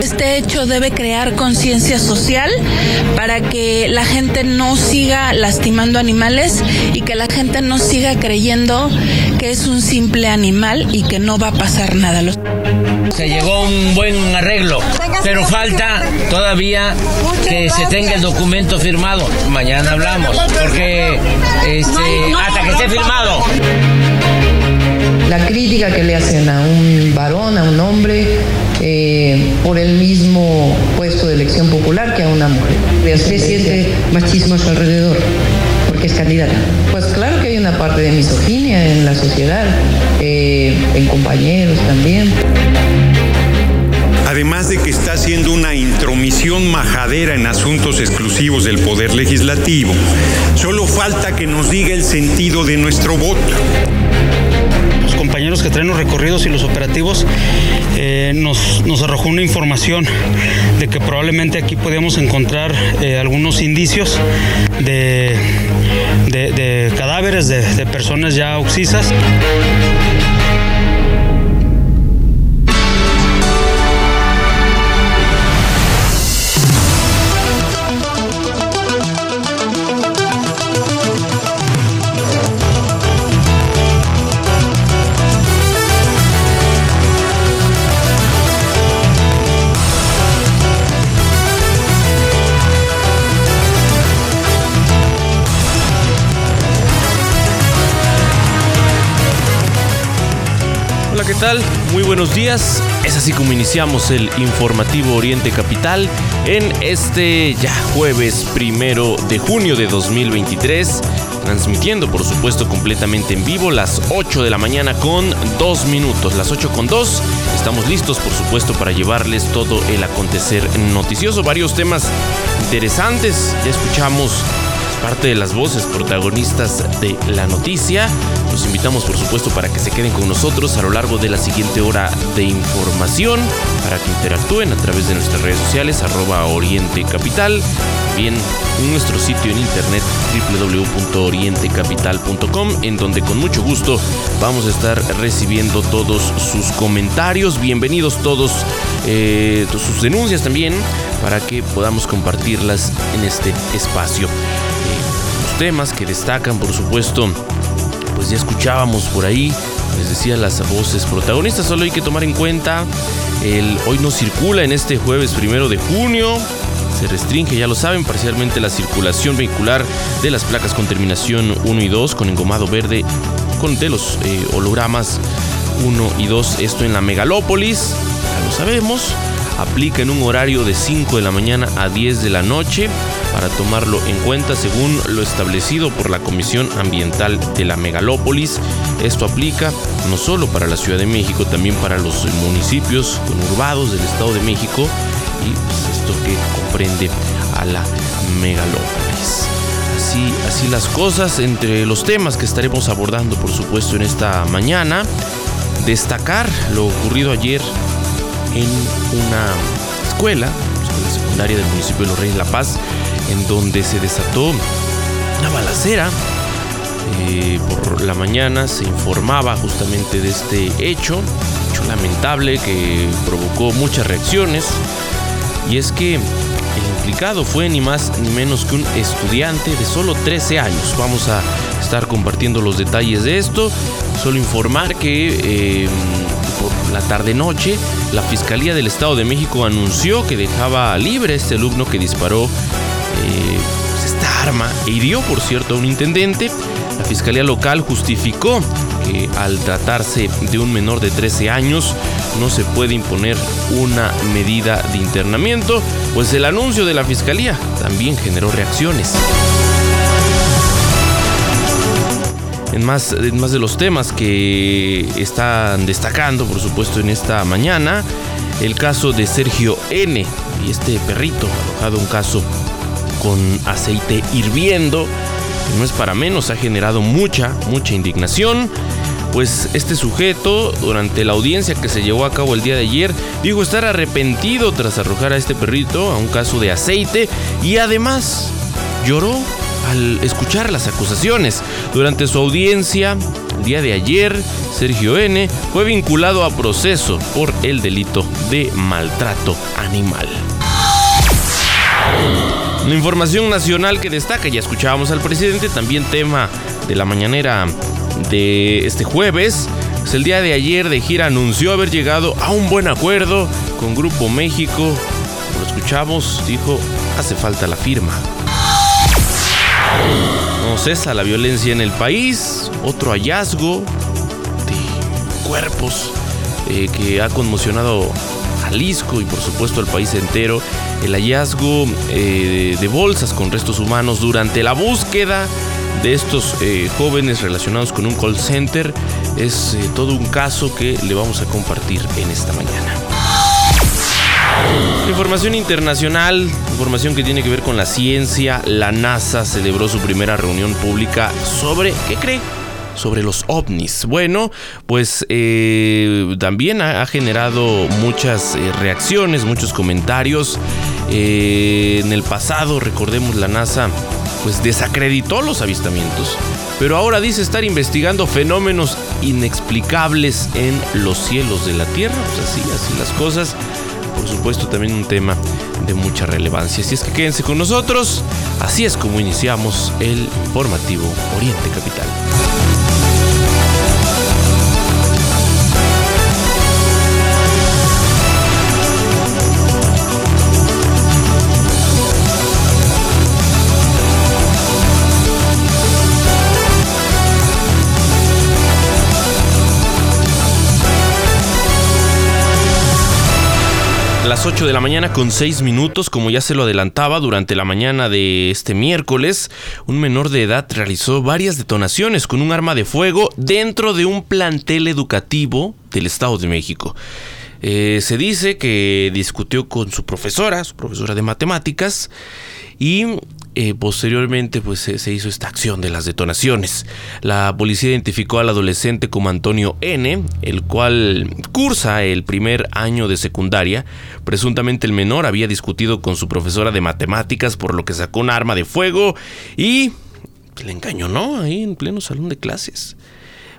Este hecho debe crear conciencia social para que la gente no siga lastimando animales y que la gente no siga creyendo que es un simple animal y que no va a pasar nada. Se llegó a un buen arreglo, pero falta todavía que se tenga el documento firmado. Mañana hablamos, porque este, hasta que esté firmado. La crítica que le hacen a un varón, a un hombre, eh, por el mismo puesto de elección popular que a una mujer. ¿Usted siente machismo a su alrededor? Porque es candidata. Pues claro que hay una parte de misoginia en la sociedad, eh, en compañeros también. Además de que está haciendo una intromisión majadera en asuntos exclusivos del Poder Legislativo, solo falta que nos diga el sentido de nuestro voto compañeros que traen los recorridos y los operativos eh, nos, nos, arrojó una información de que probablemente aquí podíamos encontrar eh, algunos indicios de, de, cadáveres de, de personas ya oxisas. Tal? Muy buenos días. Es así como iniciamos el informativo Oriente Capital en este ya jueves primero de junio de 2023. Transmitiendo, por supuesto, completamente en vivo, las 8 de la mañana con 2 minutos. Las 8 con 2. Estamos listos, por supuesto, para llevarles todo el acontecer noticioso. Varios temas interesantes. Ya escuchamos parte de las voces protagonistas de la noticia. Los invitamos por supuesto para que se queden con nosotros a lo largo de la siguiente hora de información, para que interactúen a través de nuestras redes sociales, arroba Oriente Capital, bien en nuestro sitio en internet www.orientecapital.com, en donde con mucho gusto vamos a estar recibiendo todos sus comentarios. Bienvenidos todos, eh, sus denuncias también, para que podamos compartirlas en este espacio temas que destacan, por supuesto, pues ya escuchábamos por ahí, les decía las voces protagonistas, solo hay que tomar en cuenta, el hoy no circula en este jueves primero de junio, se restringe, ya lo saben, parcialmente la circulación vehicular de las placas con terminación 1 y 2 con engomado verde con de los eh, hologramas 1 y 2, esto en la megalópolis, ya lo sabemos, aplica en un horario de 5 de la mañana a 10 de la noche para tomarlo en cuenta según lo establecido por la Comisión Ambiental de la Megalópolis. Esto aplica no solo para la Ciudad de México, también para los municipios conurbados del Estado de México y pues, esto que comprende a la megalópolis. Así, así las cosas entre los temas que estaremos abordando por supuesto en esta mañana. Destacar lo ocurrido ayer en una escuela, escuela secundaria del municipio de Los Reyes La Paz, en donde se desató una balacera. Eh, por la mañana se informaba justamente de este hecho, hecho lamentable que provocó muchas reacciones. Y es que el implicado fue ni más ni menos que un estudiante de solo 13 años. Vamos a estar compartiendo los detalles de esto. Solo informar que eh, por la tarde-noche la Fiscalía del Estado de México anunció que dejaba libre a este alumno que disparó pues esta arma e hirió, por cierto, a un intendente. La Fiscalía Local justificó que al tratarse de un menor de 13 años no se puede imponer una medida de internamiento, pues el anuncio de la Fiscalía también generó reacciones. En más, de los temas que están destacando, por supuesto, en esta mañana, el caso de Sergio N. y este perrito arrojado un caso con aceite hirviendo, no es para menos, ha generado mucha, mucha indignación. Pues este sujeto, durante la audiencia que se llevó a cabo el día de ayer, dijo estar arrepentido tras arrojar a este perrito a un caso de aceite y además lloró al escuchar las acusaciones. Durante su audiencia, el día de ayer, Sergio N. fue vinculado a proceso por el delito de maltrato animal. La información nacional que destaca, ya escuchábamos al presidente, también tema de la mañanera de este jueves. Pues el día de ayer de gira anunció haber llegado a un buen acuerdo con Grupo México. Lo escuchamos, dijo, hace falta la firma. No cesa la violencia en el país, otro hallazgo de cuerpos eh, que ha conmocionado Jalisco y por supuesto al país entero. El hallazgo eh, de bolsas con restos humanos durante la búsqueda de estos eh, jóvenes relacionados con un call center es todo un caso que le vamos a compartir en esta mañana. Información internacional, información que tiene que ver con la ciencia. La NASA celebró su primera reunión pública sobre, ¿qué cree? sobre los ovnis. Bueno, pues eh, también ha, generado muchas eh, reacciones, muchos comentarios. Eh, en el pasado, recordemos, la NASA pues desacreditó los avistamientos, pero ahora dice estar investigando fenómenos inexplicables en los cielos de la Tierra. Pues así, así las cosas por supuesto también un tema de mucha relevancia. Así es que quédense con nosotros, así es como iniciamos el informativo Oriente Capital. Las 8 de la mañana con 6 minutos, como ya se lo adelantaba durante la mañana de este miércoles, un menor de edad realizó varias detonaciones con un arma de fuego dentro de un plantel educativo del Estado de México. Eh, se dice que discutió con su profesora, su profesora de matemáticas, y eh, posteriormente pues se, hizo esta acción de las detonaciones. La policía identificó al adolescente como Antonio N, el cual cursa el primer año de secundaria. Presuntamente el menor había discutido con su profesora de matemáticas por lo que sacó un arma de fuego y le engañó, Ahí en pleno salón de clases.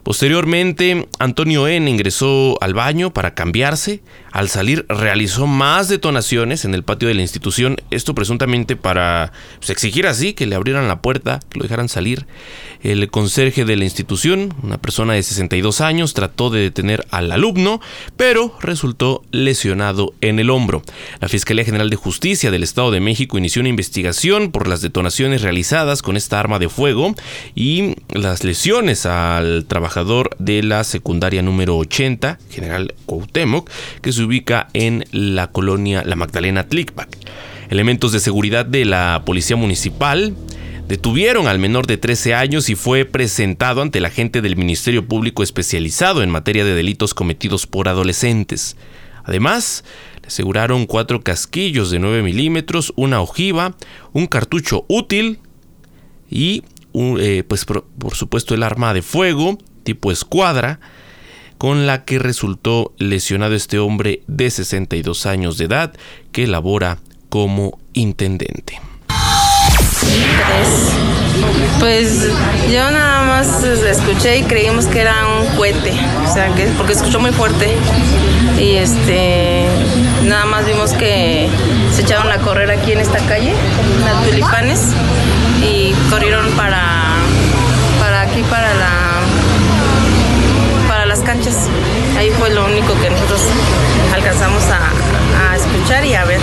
Posteriormente, Antonio N. ingresó al baño para cambiarse. Al salir, realizó más detonaciones en el patio de la institución. Esto presuntamente para pues, exigir así que le abrieran la puerta, que lo dejaran salir. El conserje de la institución, una persona de 62 años, trató de detener al alumno, pero resultó lesionado en el hombro. La Fiscalía General de Justicia del Estado de México inició una investigación por las detonaciones realizadas con esta arma de fuego y las lesiones al trabajador de la secundaria número 80, General Cuauhtémoc, que se ubica en la colonia La Magdalena Tlicpac. Elementos de seguridad de la Policía Municipal Detuvieron al menor de 13 años y fue presentado ante la gente del Ministerio Público especializado en materia de delitos cometidos por adolescentes. Además, le aseguraron cuatro casquillos de 9 milímetros, una ojiva, un cartucho útil y, eh, pues, por supuesto, el arma de fuego tipo escuadra con la que resultó lesionado este hombre de 62 años de edad que labora como intendente. Pues yo nada más escuché y creímos que era un cohete, o sea, que porque escuchó muy fuerte y este nada más vimos que se echaron a correr aquí en esta calle, las tulipanes y corrieron para para aquí para la Ahí fue lo único que nosotros alcanzamos a, a escuchar y a ver.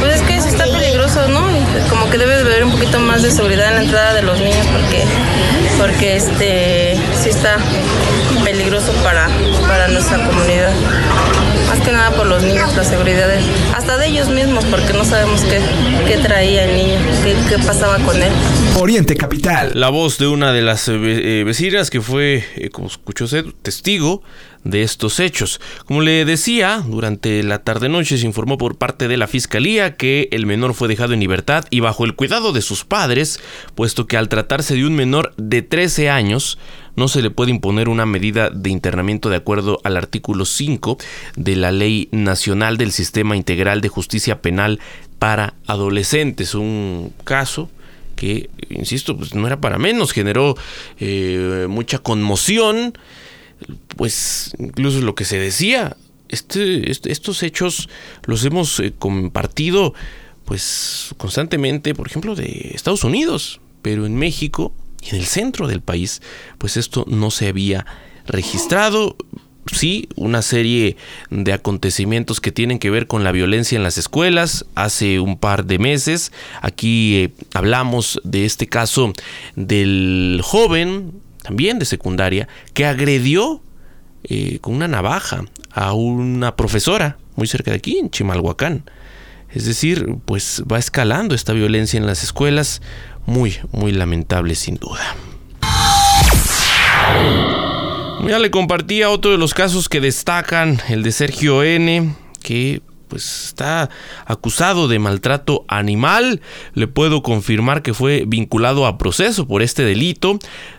Pues es que eso está peligroso, ¿no? como que debe de haber un poquito más de seguridad en la entrada de los niños porque, porque este sí está peligroso para, para nuestra comunidad. Más que nada por los niños, la seguridad, hasta de ellos mismos, porque no sabemos qué, qué traía el niño, qué, qué, pasaba con él. Oriente Capital. La voz de una de las eh, eh, vecinas que fue, eh, como escuchó usted, testigo de estos hechos. Como le decía, durante la tarde-noche se informó por parte de la Fiscalía que el menor fue dejado en libertad y bajo el cuidado de sus padres, puesto que al tratarse de un menor de 13 años, no se le puede imponer una medida de internamiento de acuerdo al artículo 5 de la Ley Nacional del Sistema Integral de Justicia Penal para Adolescentes. Un caso que, insisto, pues no era para menos, generó eh, mucha conmoción, pues incluso lo que se decía, este, este estos hechos los hemos eh, compartido pues constantemente, por ejemplo, de Estados Unidos, pero en México y en el centro del país, pues esto no se había registrado sí, una serie de acontecimientos que tienen que ver con la violencia en las escuelas. Hace un par de meses aquí eh, hablamos de este caso del joven, también de secundaria, que agredió eh, con una navaja a una profesora muy cerca de aquí, en Chimalhuacán. Es decir, pues va escalando esta violencia en las escuelas, muy, muy lamentable sin duda. Ya le compartía otro de los casos que destacan, el de Sergio N, que pues está acusado de maltrato animal. Le puedo confirmar que fue vinculado a proceso por este delito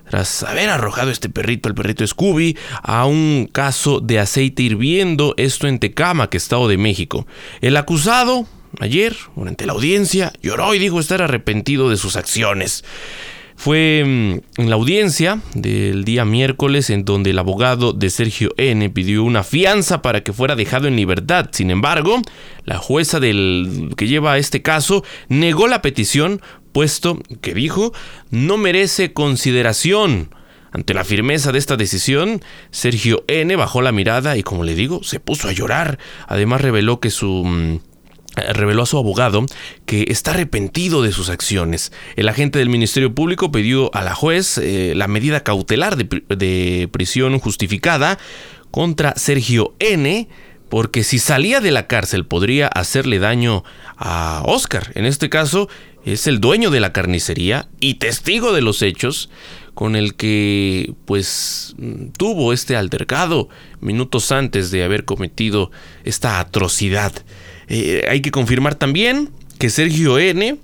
tras haber arrojado este perrito, el perrito Scooby, a un caso de aceite hirviendo, esto en Tecama, que Estado de México. El acusado, ayer, durante la audiencia, lloró y dijo estar arrepentido de sus acciones. Fue mm, en la audiencia del día miércoles en donde el abogado de Sergio N pidió una fianza para que fuera dejado en libertad. Sin embargo, la jueza del que lleva este caso negó la petición, puesto que dijo no merece consideración. Ante la firmeza de esta decisión, Sergio N bajó la mirada y como le digo, se puso a llorar. Además reveló que su mm, reveló a su abogado que está arrepentido de sus acciones. El agente del Ministerio Público pidió a la juez eh, la medida cautelar de, prisión justificada contra Sergio N porque si salía de la cárcel podría hacerle daño a Oscar. En este caso es el dueño de la carnicería y testigo de los hechos con el que pues tuvo este altercado minutos antes de haber cometido esta atrocidad. Eh, hay que confirmar también que Sergio N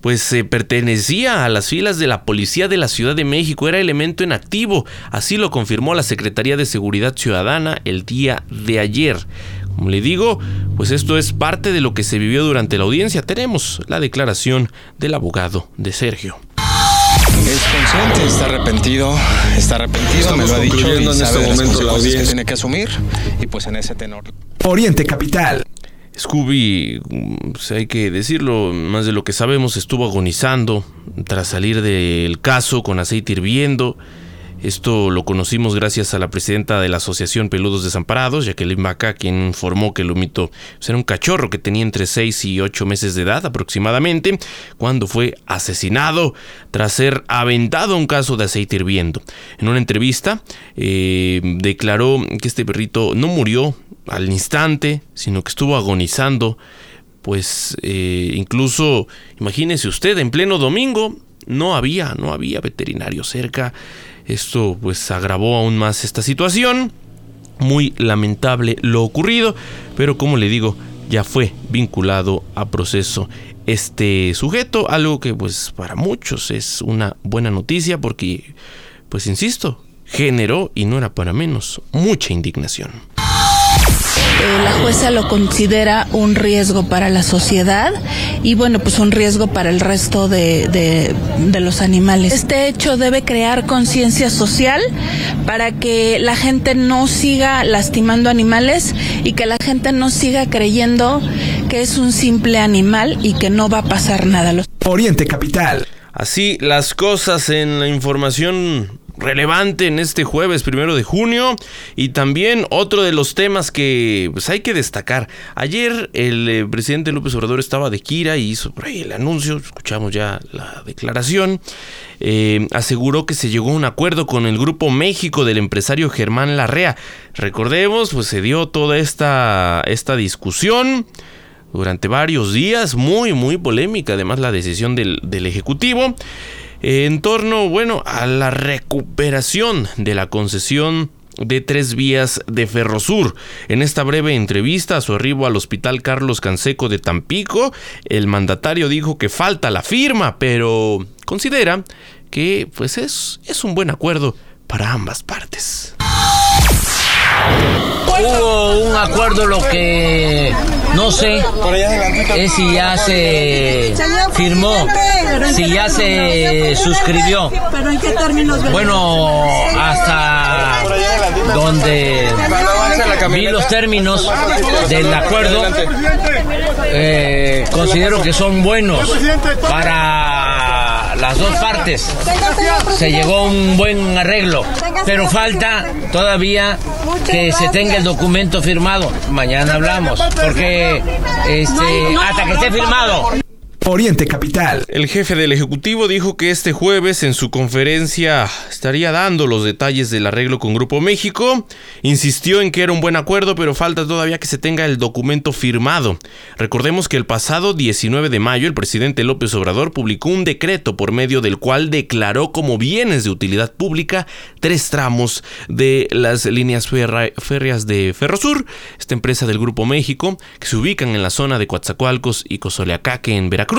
pues eh, pertenecía a las filas de la Policía de la Ciudad de México, era elemento en activo, así lo confirmó la Secretaría de Seguridad Ciudadana el día de ayer. Como le digo, pues esto es parte de lo que se vivió durante la audiencia. Tenemos la declaración del abogado de Sergio. Es consciente, está arrepentido, está arrepentido, me lo ha dicho y en este momento la audiencia que tiene que asumir y pues en ese tenor. Oriente Capital. Scooby, pues hay que decirlo, más de lo que sabemos, estuvo agonizando tras salir del caso con aceite hirviendo. Esto lo conocimos gracias a la presidenta de la Asociación Peludos Desamparados, Jacqueline Baca, quien informó que el humito pues, era un cachorro que tenía entre 6 y 8 meses de edad aproximadamente, cuando fue asesinado tras ser aventado a un caso de aceite hirviendo. En una entrevista eh, declaró que este perrito no murió al instante, sino que estuvo agonizando. Pues eh, incluso, imagínese usted, en pleno domingo no había, no había veterinario cerca. Esto pues agravó aún más esta situación. Muy lamentable lo ocurrido, pero como le digo, ya fue vinculado a proceso este sujeto, algo que pues para muchos es una buena noticia porque pues insisto, generó y no era para menos mucha indignación. Eh, la jueza lo considera un riesgo para la sociedad y bueno, pues un riesgo para el resto de, de los animales. Este hecho debe crear conciencia social para que la gente no siga lastimando animales y que la gente no siga creyendo que es un simple animal y que no va a pasar nada. Oriente Capital. Así las cosas en la información relevante en este jueves primero de junio y también otro de los temas que pues, hay que destacar. Ayer el eh, presidente López Obrador estaba de Kira y hizo por ahí el anuncio, escuchamos ya la declaración, eh, aseguró que se llegó a un acuerdo con el Grupo México del empresario Germán Larrea. Recordemos, pues se dio toda esta, esta discusión durante varios días, muy, muy polémica, además la decisión del, del Ejecutivo en torno, bueno, a la recuperación de la concesión de tres vías de Ferrosur. En esta breve entrevista a su arribo al Hospital Carlos Canseco de Tampico, el mandatario dijo que falta la firma, pero considera que pues es, es un buen acuerdo para ambas partes. Hubo un acuerdo lo que No sé es si ya se firmó, si ya se suscribió. Bueno, hasta donde vi los términos del acuerdo, eh, considero que son buenos para las dos partes. Se llegó a un buen arreglo, pero falta todavía que se tenga el documento firmado. Mañana hablamos, porque este, hasta que esté firmado. Oriente Capital. El jefe del Ejecutivo dijo que este jueves en su conferencia estaría dando los detalles del arreglo con Grupo México. Insistió en que era un buen acuerdo, pero falta todavía que se tenga el documento firmado. Recordemos que el pasado 19 de mayo el presidente López Obrador publicó un decreto por medio del cual declaró como bienes de utilidad pública tres tramos de las líneas férreas de Ferrosur, esta empresa del Grupo México, que se ubican en la zona de Coatzacoalcos y Cozoleacaque en Veracruz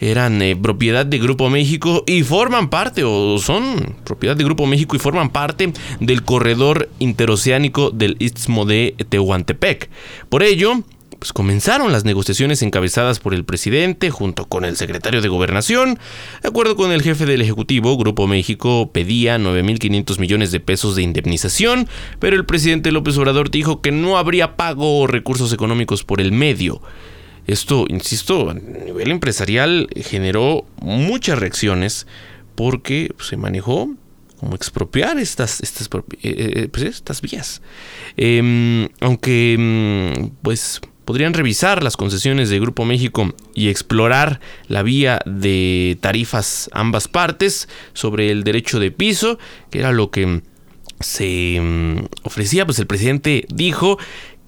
eran eh, propiedad de Grupo México y forman parte, o son propiedad de Grupo México y forman parte del corredor interoceánico del Istmo de Tehuantepec. Por ello, pues comenzaron las negociaciones encabezadas por el presidente junto con el secretario de Gobernación. De acuerdo con el jefe del Ejecutivo, Grupo México pedía 9.500 millones de pesos de indemnización, pero el presidente López Obrador dijo que no habría pago o recursos económicos por el medio. Esto, insisto, a nivel empresarial generó muchas reacciones porque se manejó como expropiar estas, estas, eh, eh, pues, estas vías. Em, aunque mm, pues podrían revisar las concesiones de Grupo México y explorar la vía de tarifas ambas partes sobre el derecho de piso, que era lo que se mm, ofrecía, pues el presidente dijo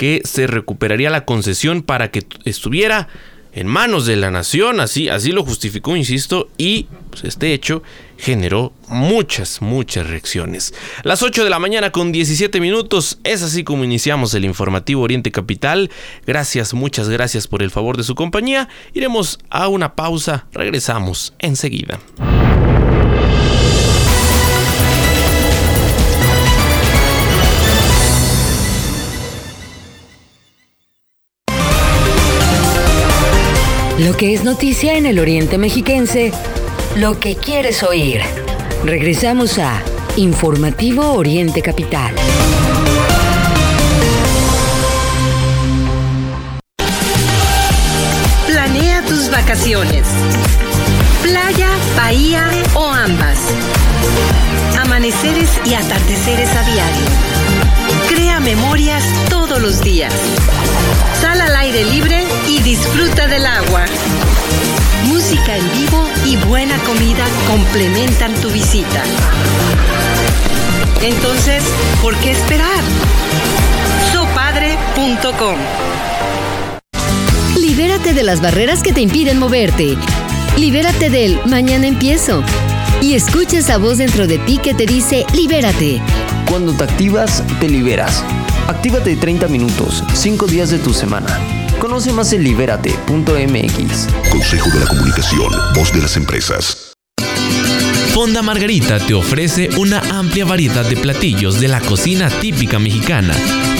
que se recuperaría la concesión para que estuviera en manos de la nación, así, así lo justificó, insisto, y pues, este hecho generó muchas, muchas reacciones. Las 8 de la mañana con 17 minutos, es así como iniciamos el informativo Oriente Capital. Gracias, muchas gracias por el favor de su compañía. Iremos a una pausa, regresamos enseguida. Lo que es noticia en el Oriente Mexiquense, lo que quieres oír. Regresamos a Informativo Oriente Capital. Planea tus vacaciones. Playa, bahía o ambas. Amaneceres y atardeceres a diario. Crea memorias los días. Sal al aire libre y disfruta del agua. Música en vivo y buena comida complementan tu visita. Entonces, ¿por qué esperar? Sopadre.com Libérate de las barreras que te impiden moverte. Libérate del mañana empiezo. Y escucha esa voz dentro de ti que te dice libérate. Cuando te activas, te liberas. Actívate 30 minutos, 5 días de tu semana. Conoce más en libérate.mx. Consejo de la Comunicación, voz de las empresas. Fonda Margarita te ofrece una amplia variedad de platillos de la cocina típica mexicana.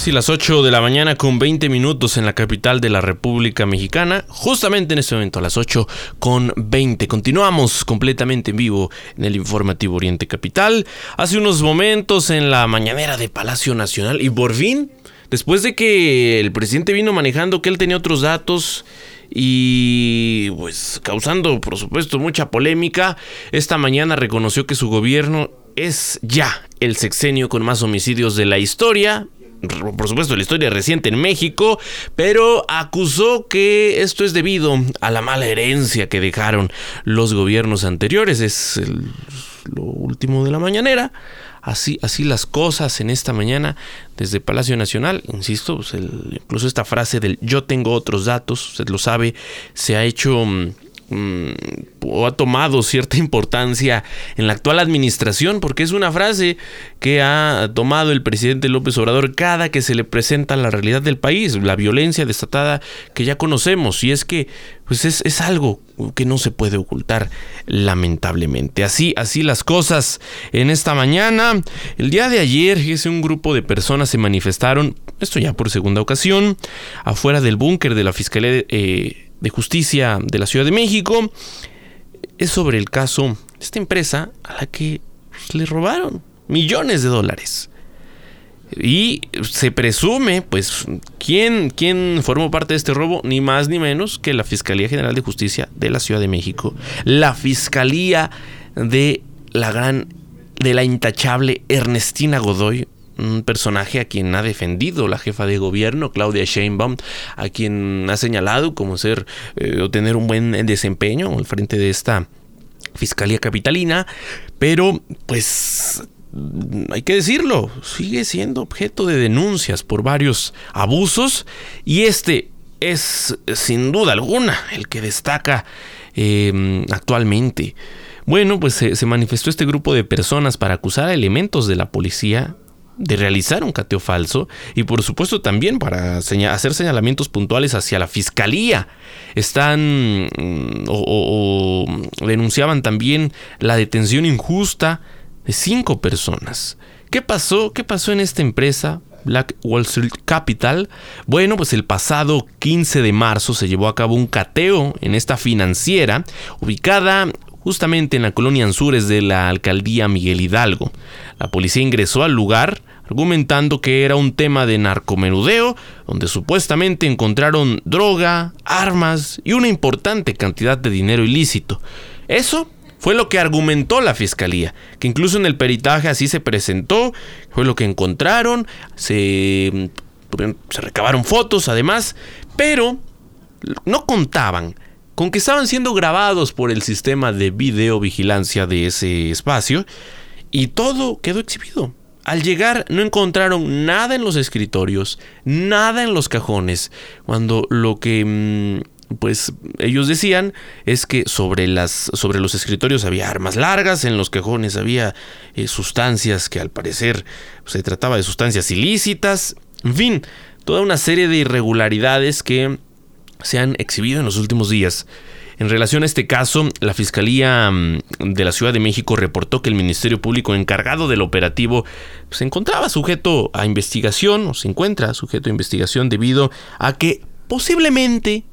Sí, las 8 de la mañana con 20 minutos en la capital de la República Mexicana. Justamente en este momento, a las 8 con 20. Continuamos completamente en vivo en el informativo Oriente Capital. Hace unos momentos en la mañanera de Palacio Nacional y por fin, después de que el presidente vino manejando que él tenía otros datos y pues causando por supuesto mucha polémica, esta mañana reconoció que su gobierno es ya el sexenio con más homicidios de la historia, por supuesto, la historia reciente en México, pero acusó que esto es debido a la mala herencia que dejaron los gobiernos anteriores. Es lo último de la mañanera. Así, así las cosas en esta mañana desde Palacio Nacional. Insisto, pues incluso esta frase del yo tengo otros datos, usted lo sabe, se ha hecho mm, o ha tomado cierta importancia en la actual administración, porque es una frase que ha tomado el presidente López Obrador cada que se le presenta la realidad del país, la violencia desatada que ya conocemos, y es que pues es, es algo que no se puede ocultar, lamentablemente. Así, así las cosas en esta mañana. El día de ayer, un grupo de personas se manifestaron, esto ya por segunda ocasión, afuera del búnker de la Fiscalía eh, de Justicia de la Ciudad de México es sobre el caso de esta empresa a la que pues, le robaron millones de dólares. Y se presume, pues, ¿quién, ¿quién formó parte de este robo? Ni más ni menos que la Fiscalía General de Justicia de la Ciudad de México. La Fiscalía de la gran, de la intachable Ernestina Godoy, un personaje a quien ha defendido la jefa de gobierno, Claudia Sheinbaum, a quien ha señalado como ser eh, o tener un buen desempeño al frente de esta Fiscalía Capitalina, pero pues hay que decirlo, sigue siendo objeto de denuncias por varios abusos y este es sin duda alguna el que destaca eh, actualmente. Bueno, pues se, manifestó este grupo de personas para acusar a elementos de la policía de realizar un cateo falso y por supuesto también para hacer señalamientos puntuales hacia la fiscalía. Están mm, o, denunciaban también la detención injusta de cinco personas. ¿Qué pasó? ¿Qué pasó en esta empresa? Black Wall Street Capital. Bueno, pues el pasado 15 de marzo se llevó a cabo un cateo en esta financiera ubicada justamente en la colonia Anzures de la alcaldía Miguel Hidalgo. La policía ingresó al lugar argumentando que era un tema de narcomenudeo, donde supuestamente encontraron droga, armas y una importante cantidad de dinero ilícito. Eso fue lo que argumentó la fiscalía, que incluso en el peritaje así se presentó, fue lo que encontraron, se, se recabaron fotos además, pero no contaban con que estaban siendo grabados por el sistema de videovigilancia de ese espacio y todo quedó exhibido. Al llegar no encontraron nada en los escritorios, nada en los cajones, cuando lo que mm, pues ellos decían es que sobre las sobre los escritorios había armas largas, en los cajones había eh, sustancias que al parecer se trataba de sustancias ilícitas, en fin, toda una serie de irregularidades que se han exhibido en los últimos días. En relación a este caso, la Fiscalía mm, de la Ciudad de México reportó que el Ministerio Público encargado del operativo se encontraba sujeto a investigación o se encuentra sujeto a investigación debido a que posiblemente,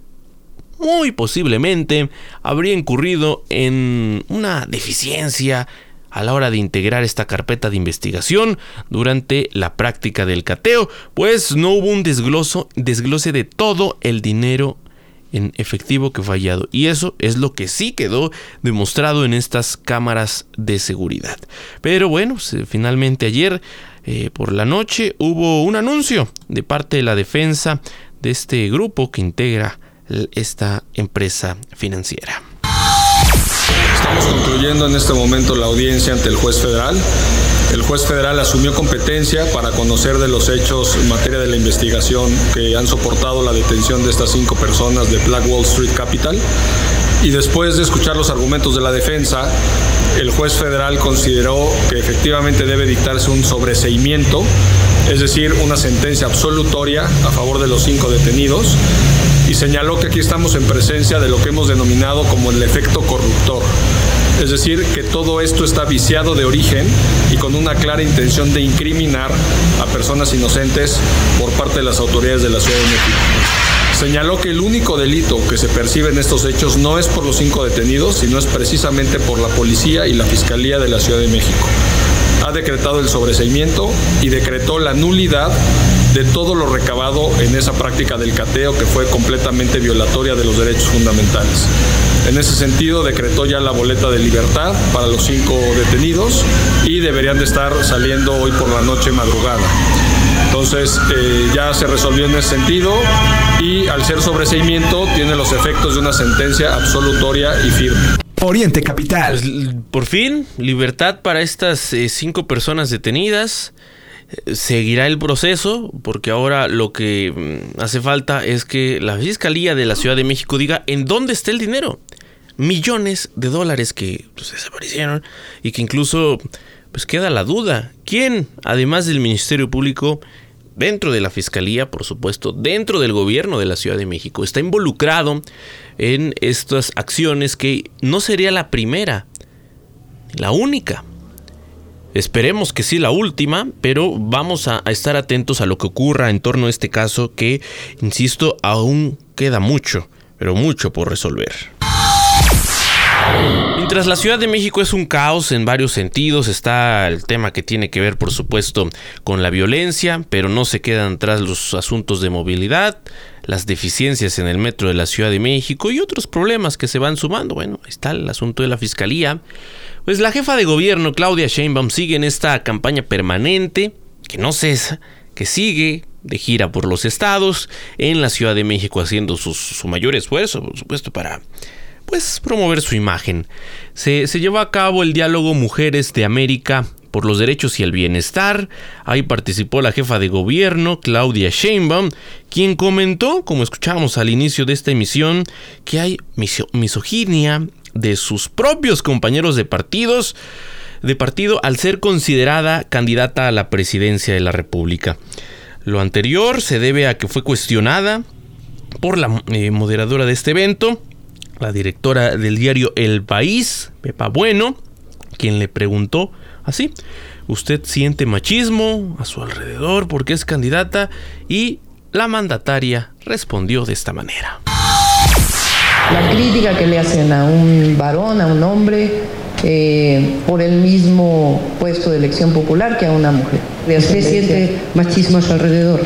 muy posiblemente, habría incurrido en una deficiencia a la hora de integrar esta carpeta de investigación durante la práctica del cateo, pues no hubo un desglose de todo el dinero en efectivo que fallado. Y eso es lo que sí quedó demostrado en estas cámaras de seguridad. Pero bueno, finalmente ayer eh, por la noche hubo un anuncio de parte de la defensa de este grupo que integra esta empresa financiera. Estamos concluyendo en este momento la audiencia ante el juez federal. El juez federal asumió competencia para conocer de los hechos en materia de la investigación que han soportado la detención de estas cinco personas de Black Wall Street Capital. Y después de escuchar los argumentos de la defensa, el juez federal consideró que efectivamente debe dictarse un sobreseimiento, es decir, una sentencia absolutoria a favor de los cinco detenidos, y señaló que aquí estamos en presencia de lo que hemos denominado como el efecto corruptor Es decir, que todo esto está viciado de origen y con una clara intención de incriminar a personas inocentes por parte de las autoridades de la Ciudad de México. Señaló que el único delito que se percibe en estos hechos no es por los cinco detenidos, sino es precisamente por la policía y la Fiscalía de la Ciudad de México. Ha decretado el sobreseimiento y decretó la nulidad de todo lo recabado en esa práctica del cateo que fue completamente violatoria de los derechos fundamentales. En ese sentido, decretó ya la boleta de libertad para los cinco detenidos y deberían de estar saliendo hoy por la noche madrugada. Entonces eh, ya se resolvió en ese sentido y al ser sobreseimiento tiene los efectos de una sentencia absolutoria y firme. Oriente Capital. Pues, por fin, libertad para estas eh, cinco personas detenidas. Eh, seguirá el proceso porque ahora lo que mm, hace falta es que la Fiscalía de la Ciudad de México diga en dónde está el dinero. Millones de dólares que pues, desaparecieron y que incluso pues queda la duda. ¿Quién, además del Ministerio Público, dentro de la Fiscalía, por supuesto, dentro del gobierno de la Ciudad de México, está involucrado en estas acciones que no sería la primera, la única. Esperemos que sí la última, pero vamos a, estar atentos a lo que ocurra en torno a este caso que, insisto, aún queda mucho, pero mucho por resolver. Mientras la Ciudad de México es un caos en varios sentidos, está el tema que tiene que ver, por supuesto, con la violencia, pero no se quedan atrás los asuntos de movilidad, las deficiencias en el metro de la Ciudad de México y otros problemas que se van sumando. Bueno, está el asunto de la fiscalía. Pues la jefa de gobierno, Claudia Sheinbaum, sigue en esta campaña permanente, que no cesa, que sigue de gira por los estados, en la Ciudad de México haciendo su, su mayor esfuerzo, por supuesto, para pues promover su imagen. Se, llevó a cabo el diálogo Mujeres de América por los derechos y el bienestar. Ahí participó la jefa de gobierno, Claudia Sheinbaum, quien comentó, como escuchábamos al inicio de esta emisión, que hay misoginia de sus propios compañeros de partidos de partido al ser considerada candidata a la presidencia de la República. Lo anterior se debe a que fue cuestionada por la eh, moderadora de este evento, la directora del diario El País, Pepa Bueno, quien le preguntó así, ¿usted siente machismo a su alrededor porque es candidata? Y la mandataria respondió de esta manera. La crítica que le hacen a un varón, a un hombre, eh, por el mismo puesto de elección popular que a una mujer. ¿Usted siente machismo a su alrededor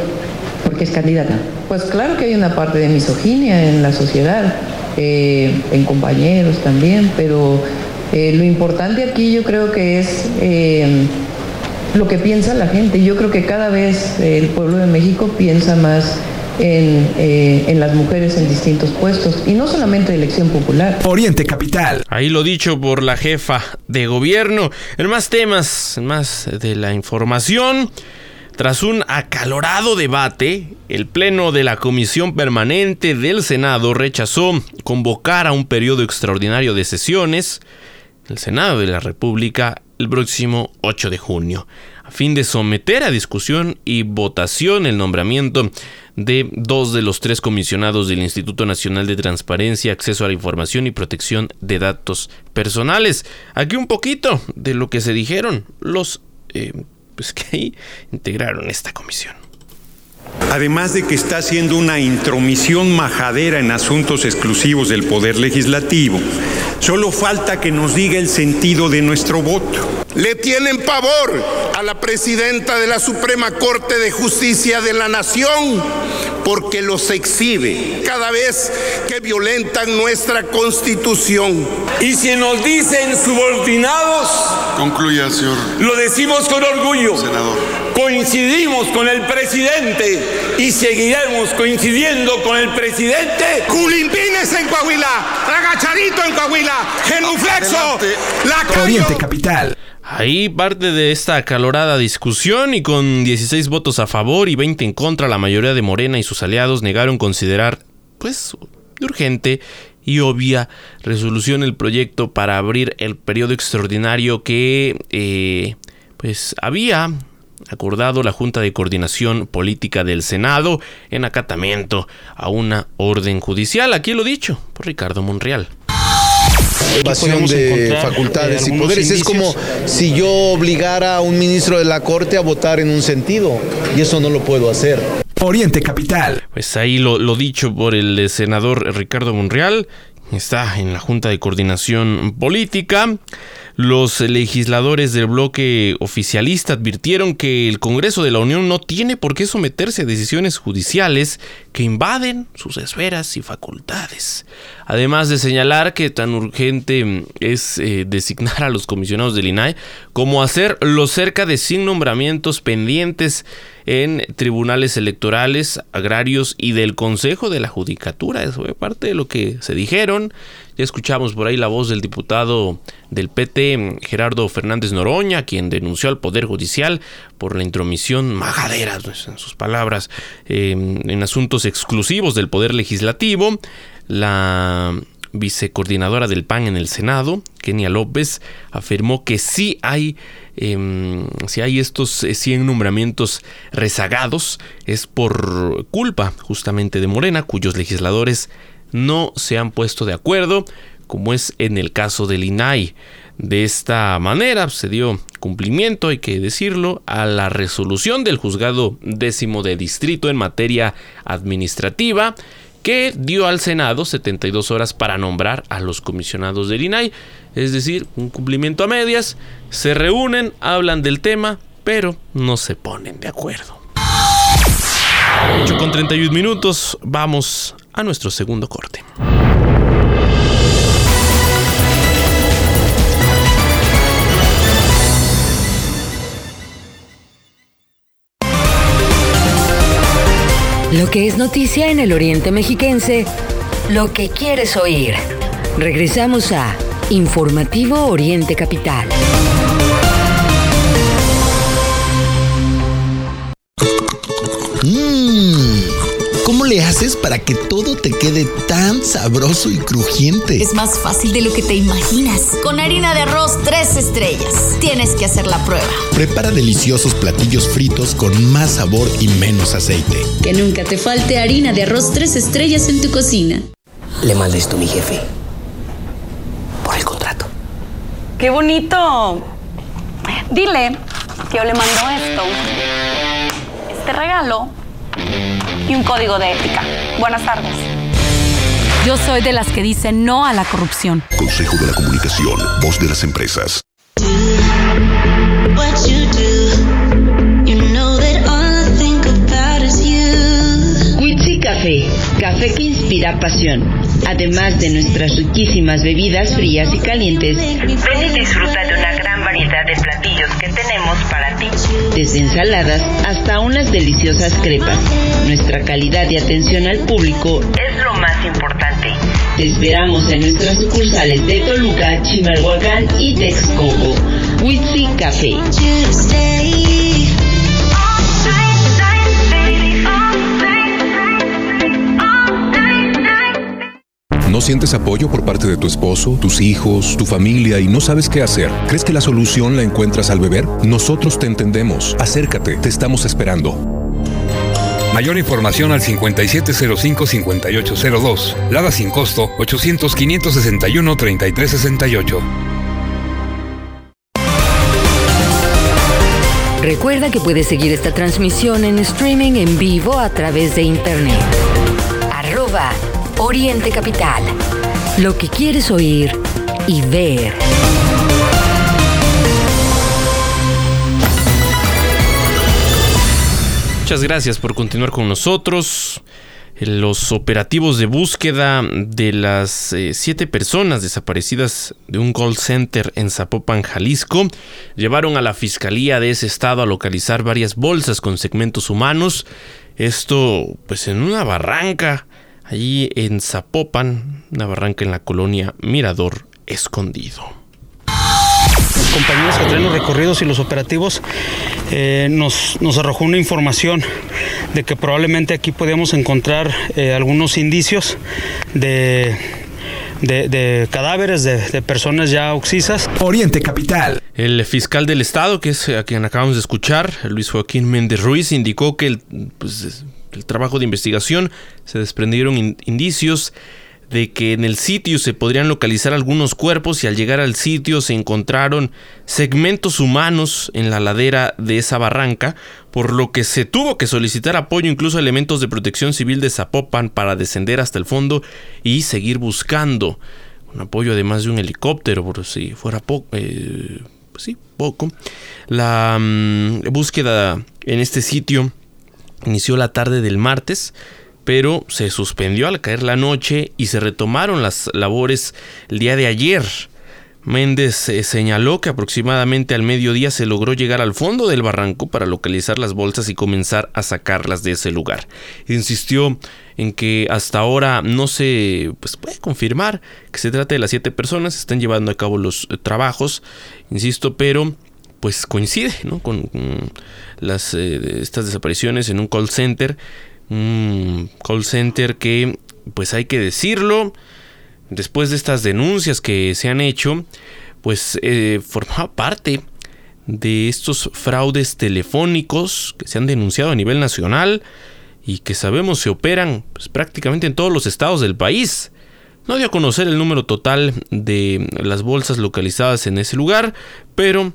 porque es candidata? Pues claro que hay una parte de misoginia en la sociedad eh, en compañeros también, pero eh, lo importante aquí yo creo que es eh, lo que piensa la gente. Yo creo que cada vez el pueblo de México piensa más en, en, las mujeres en distintos puestos y no solamente de elección popular. Oriente Capital. Ahí lo dicho por la jefa de gobierno. En más temas, en más de la información. Tras un acalorado debate, el Pleno de la Comisión Permanente del Senado rechazó convocar a un periodo extraordinario de sesiones, el Senado de la República, el próximo 8 de junio, a fin de someter a discusión y votación el nombramiento de dos de los tres comisionados del Instituto Nacional de Transparencia, Acceso a la Información y Protección de Datos Personales. Aquí un poquito de lo que se dijeron los... Eh, pues que ahí integraron esta comisión. Además de que está haciendo una intromisión majadera en asuntos exclusivos del Poder Legislativo, solo falta que nos diga el sentido de nuestro voto. Le tienen pavor a la presidenta de la Suprema Corte de Justicia de la Nación porque los exhibe cada vez que violentan nuestra constitución. Y si nos dicen subordinados, concluya, señor. Lo decimos con orgullo. Senador. Coincidimos con el presidente y seguiremos coincidiendo con el presidente. Culimpines en Coahuila, agachadito en Coahuila, genuflexo, la Oriente Capital. Ahí parte de esta acalorada discusión y con 16 votos a favor y 20 en contra, la mayoría de Morena y sus aliados negaron considerar, pues, urgente y obvia resolución el proyecto para abrir el periodo extraordinario que, eh, pues, había acordado la Junta de Coordinación Política del Senado en acatamiento a una orden judicial. Aquí lo dicho por Ricardo Monreal. Evasión de facultades y poderes. Es como si yo obligara a un ministro de la Corte a votar en un sentido y eso no lo puedo hacer. Oriente Capital. Pues ahí lo, lo dicho por el senador Ricardo Monreal, está en la Junta de Coordinación Política. Los legisladores del bloque oficialista advirtieron que el Congreso de la Unión no tiene por qué someterse a decisiones judiciales que invaden sus esferas y facultades. Además de señalar que tan urgente es eh, designar a los comisionados del INAI como hacer los cerca de 100 nombramientos pendientes en tribunales electorales, agrarios y del Consejo de la Judicatura. Eso fue parte de lo que se dijeron. Escuchamos por ahí la voz del diputado del PT, Gerardo Fernández Noroña, quien denunció al Poder Judicial por la intromisión majadera, pues, en sus palabras, eh, en asuntos exclusivos del Poder Legislativo. La vicecoordinadora del PAN en el Senado, Kenia López, afirmó que hay, em, si hay estos 100 nombramientos rezagados, es por culpa justamente de Morena, cuyos legisladores no se han puesto de acuerdo, como es en el caso del INAI. De esta manera se dio cumplimiento, hay que decirlo, a la resolución del juzgado décimo de distrito en materia administrativa que dio al Senado 72 horas para nombrar a los comisionados del INAI, es decir, un cumplimiento a medias, se reúnen, hablan del tema, pero no se ponen de acuerdo. 8 con 31 minutos, vamos a nuestro segundo corte. Lo que es noticia en el Oriente Mexiquense, lo que quieres oír. Regresamos a Informativo Oriente Capital. Mmm, ¿cómo le haces para que todo te quede tan sabroso y crujiente? Es más fácil de lo que te imaginas. Con harina de arroz tres estrellas. Tienes que hacer la prueba. Prepara deliciosos platillos fritos con más sabor y menos aceite. Que nunca te falte harina de arroz tres estrellas en tu cocina. Le manda esto a mi jefe. Por el contrato. ¡Qué bonito! Dile que yo le mando esto, este regalo y un código de ética. Buenas tardes. Yo soy de las que dicen no a la corrupción. Consejo de la Comunicación, voz de las empresas. Quitsi Café, café que inspira pasión. Además de nuestras riquísimas bebidas frías y calientes, ven y disfruta de una gran variedad de platillos que tenemos para. Desde ensaladas hasta unas deliciosas crepas. Nuestra calidad y atención al público es lo más importante. Te esperamos en nuestras sucursales de Toluca, Chimalhuacán y Texcoco. Witsi Café. ¿No sientes apoyo por parte de tu esposo, tus hijos, tu familia y no sabes qué hacer? ¿Crees que la solución la encuentras al beber? Nosotros te entendemos. Acércate, te estamos esperando. Mayor información al 5705-5802. Lada sin costo 800-561-3368. Recuerda que puedes seguir esta transmisión en streaming en vivo a través de internet. Arroba Oriente Capital. Lo que quieres oír y ver. Muchas gracias por continuar con nosotros. Los operativos de búsqueda de las eh, siete personas desaparecidas de un call center en Zapopan, Jalisco, llevaron a la fiscalía de ese estado a localizar varias bolsas con segmentos humanos. Esto, pues, en una barranca allí en Zapopan, una barranca en la colonia Mirador Escondido. Los compañeros que traen los recorridos y los operativos eh, nos, nos, arrojó una información de que probablemente aquí podíamos encontrar eh, algunos indicios de, de, de cadáveres de, de, personas ya oxisas. Oriente Capital. El fiscal del estado, que es a quien acabamos de escuchar, Luis Joaquín Méndez Ruiz, indicó que el, pues, el trabajo de investigación se desprendieron indicios de que en el sitio se podrían localizar algunos cuerpos y al llegar al sitio se encontraron segmentos humanos en la ladera de esa barranca, por lo que se tuvo que solicitar apoyo incluso a elementos de protección civil de Zapopan para descender hasta el fondo y seguir buscando un apoyo además de un helicóptero por si fuera poco. Eh, pues sí, poco. La mm, búsqueda en este sitio inició la tarde del martes pero se suspendió al caer la noche y se retomaron las labores el día de ayer. Méndez eh, señaló que aproximadamente al mediodía se logró llegar al fondo del barranco para localizar las bolsas y comenzar a sacarlas de ese lugar. Insistió en que hasta ahora no se pues, puede confirmar que se trata de las siete personas, están llevando a cabo los eh, trabajos, insisto, pero pues coincide con, las, eh, estas desapariciones en un call center un call center que, pues hay que decirlo, después de estas denuncias que se han hecho, pues eh, formaba parte de estos fraudes telefónicos que se han denunciado a nivel nacional y que sabemos se operan pues, prácticamente en todos los estados del país. No dio a conocer el número total de las bolsas localizadas en ese lugar, pero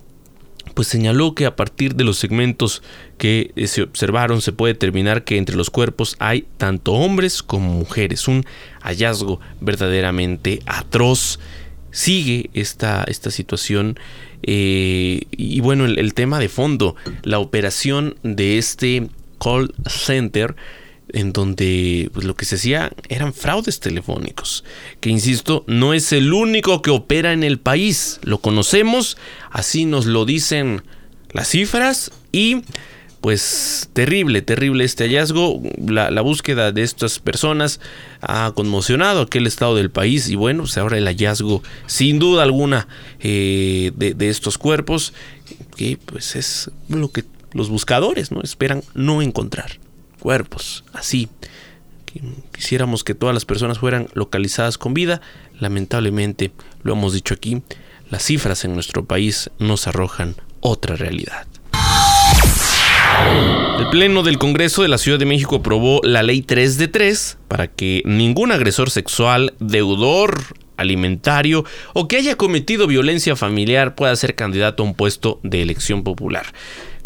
pues señaló que a partir de los segmentos que eh, se observaron se puede determinar que entre los cuerpos hay tanto hombres como mujeres. Un hallazgo verdaderamente atroz. Sigue esta, esta situación eh, y bueno, el, el tema de fondo, la operación de este call center en donde pues, lo que se hacía eran fraudes telefónicos, que insisto, no es el único que opera en el país, lo conocemos, así nos lo dicen las cifras y pues terrible, terrible este hallazgo, la, búsqueda de estas personas ha conmocionado aquel estado del país y bueno, pues ahora el hallazgo sin duda alguna eh, de, de estos cuerpos que pues es lo que los buscadores no esperan no encontrar cuerpos, así. Quisiéramos que todas las personas fueran localizadas con vida. Lamentablemente, lo hemos dicho aquí, las cifras en nuestro país nos arrojan otra realidad. El Pleno del Congreso de la Ciudad de México aprobó la Ley 3 de 3 para que ningún agresor sexual, deudor alimentario o que haya cometido violencia familiar pueda ser candidato a un puesto de elección popular.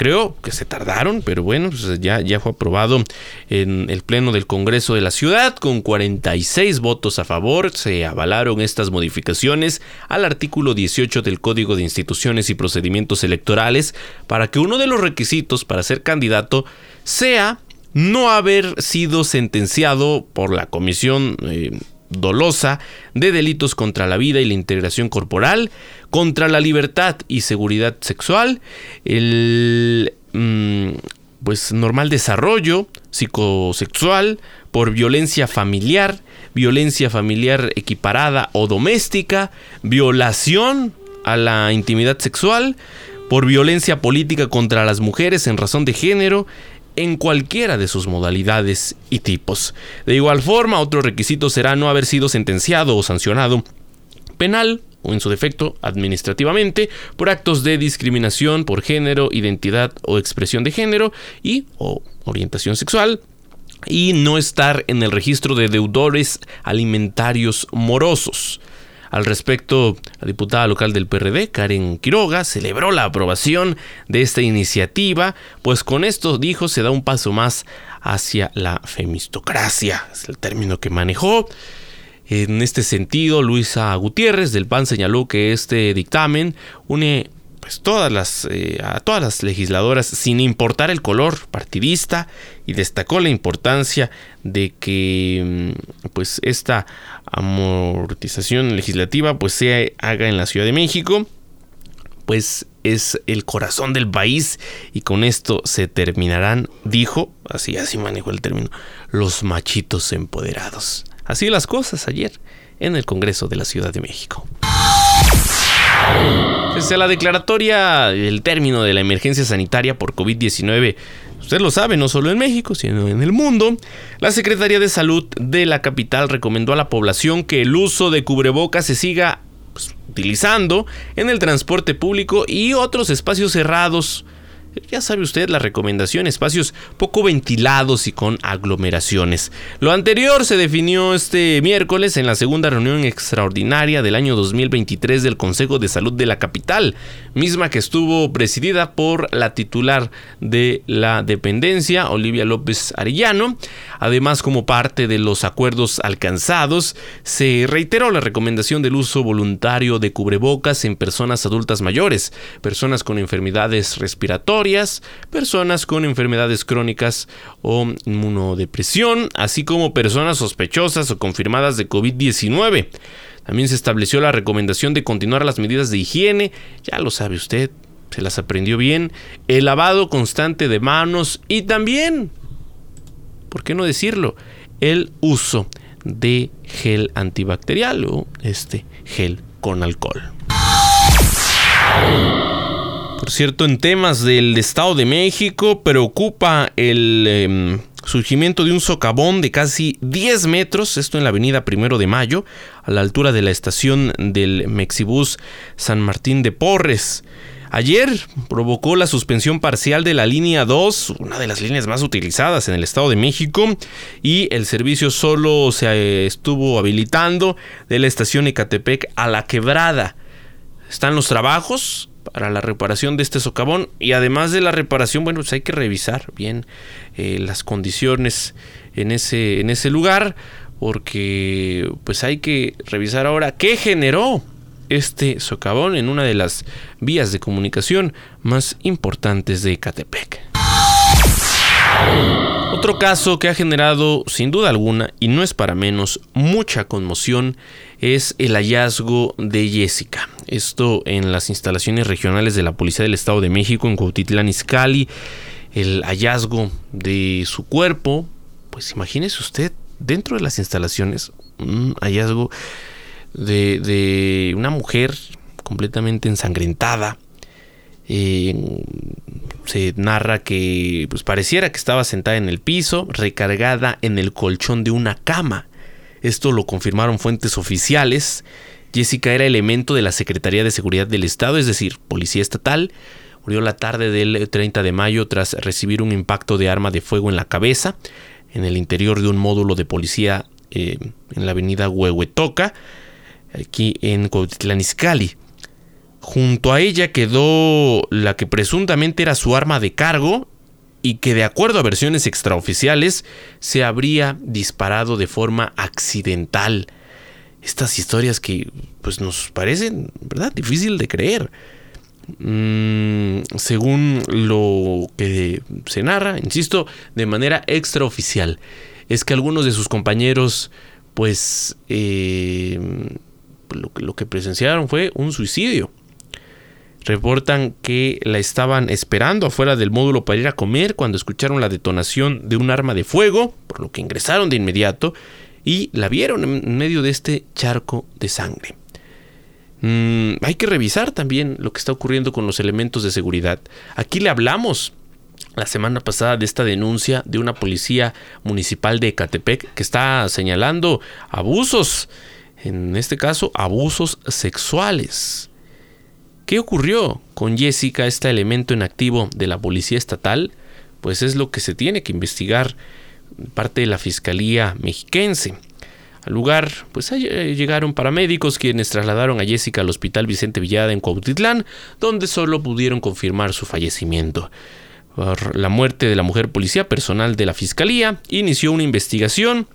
Creo que se tardaron, pero bueno, pues ya, ya fue aprobado en el Pleno del Congreso de la Ciudad con 46 votos a favor. Se avalaron estas modificaciones al artículo 18 del Código de Instituciones y Procedimientos Electorales para que uno de los requisitos para ser candidato sea no haber sido sentenciado por la Comisión eh, dolosa de delitos contra la vida y la integración corporal, contra la libertad y seguridad sexual, el mm, pues normal desarrollo psicosexual, por violencia familiar, violencia familiar equiparada o doméstica, violación a la intimidad sexual, por violencia política contra las mujeres en razón de género, en cualquiera de sus modalidades y tipos. De igual forma, otro requisito será no haber sido sentenciado o sancionado penal o en su defecto administrativamente por actos de discriminación por género, identidad o expresión de género y o orientación sexual y no estar en el registro de deudores alimentarios morosos. Al respecto, la diputada local del PRD, Karen Quiroga, celebró la aprobación de esta iniciativa, pues con esto, dijo, se da un paso más hacia la femistocracia, es el término que manejó. En este sentido, Luisa Gutiérrez del PAN señaló que este dictamen une pues todas las eh, a todas las legisladoras sin importar el color partidista y destacó la importancia de que mm, pues esta amortización legislativa pues se haga en la Ciudad de México pues es el corazón del país y con esto se terminarán dijo así así manejó el término los machitos empoderados. Así las cosas ayer en el Congreso de la Ciudad de México Desde la declaratoria, el término de la emergencia sanitaria por COVID-19, usted lo sabe, no solo en México, sino en el mundo, la Secretaría de Salud de la capital recomendó a la población que el uso de cubrebocas se siga pues, utilizando en el transporte público y otros espacios cerrados ya sabe usted la recomendación, espacios poco ventilados y con aglomeraciones. Lo anterior se definió este miércoles en la segunda reunión extraordinaria del año 2023 del Consejo de Salud de la capital, misma que estuvo presidida por la titular de la dependencia, Olivia López Arellano. Además, como parte de los acuerdos alcanzados, se reiteró la recomendación del uso voluntario de cubrebocas en personas adultas mayores, personas con enfermedades respiratorias, personas con enfermedades crónicas o inmunodepresión, así como personas sospechosas o confirmadas de COVID-19. También se estableció la recomendación de continuar las medidas de higiene, ya lo sabe usted, se las aprendió bien, el lavado constante de manos y también, ¿por qué no decirlo?, el uso de gel antibacterial o este gel con alcohol. Por cierto, en temas del Estado de México preocupa el em, surgimiento de un socavón de casi 10 metros, esto en la avenida Primero de Mayo, a la altura de la estación del Mexibus San Martín de Porres. Ayer provocó la suspensión parcial de la línea 2, una de las líneas más utilizadas en el Estado de México, y el servicio solo se eh, estuvo habilitando de la estación Ecatepec a la quebrada. Están los trabajos, para la reparación de este socavón y además de la reparación bueno pues hay que revisar bien eh, las condiciones en ese en ese lugar porque pues hay que revisar ahora qué generó este socavón en una de las vías de comunicación más importantes de Catepec. Otro caso que ha generado sin duda alguna y no es para menos mucha conmoción es el hallazgo de Jessica. Esto en las instalaciones regionales de la Policía del Estado de México en Cuautitlán Izcalli. El hallazgo de su cuerpo, pues imagínese usted, dentro de las instalaciones, un hallazgo de, una mujer completamente ensangrentada. Eh, se narra que pues pareciera que estaba sentada en el piso, recargada en el colchón de una cama. Esto lo confirmaron fuentes oficiales. Jessica era elemento de la Secretaría de Seguridad del Estado, es decir, policía estatal. Murió la tarde del 30 de mayo tras recibir un impacto de arma de fuego en la cabeza en el interior de un módulo de policía eh, en la avenida Huehuetoca, aquí en Cuautitlán Junto a ella quedó la que presuntamente era su arma de cargo y que de acuerdo a versiones extraoficiales se habría disparado de forma accidental. Estas historias que pues nos parecen, ¿verdad?, difícil de creer. Mm, según lo que se narra, insisto, de manera extraoficial, es que algunos de sus compañeros, pues, eh, lo que presenciaron fue un suicidio reportan que la estaban esperando afuera del módulo para ir a comer cuando escucharon la detonación de un arma de fuego, por lo que ingresaron de inmediato y la vieron en medio de este charco de sangre. Mm, hay que revisar también lo que está ocurriendo con los elementos de seguridad. Aquí le hablamos la semana pasada de esta denuncia de una policía municipal de Ecatepec que está señalando abusos, en este caso abusos sexuales. ¿Qué ocurrió con Jessica, este elemento en activo de la Policía Estatal? Pues es lo que se tiene que investigar parte de la Fiscalía Mexiquense. Al lugar, pues eh, llegaron paramédicos quienes trasladaron a Jessica al Hospital Vicente Villada en Cuautitlán, donde solo pudieron confirmar su fallecimiento. Por la muerte de la mujer policía, personal de la Fiscalía inició una investigación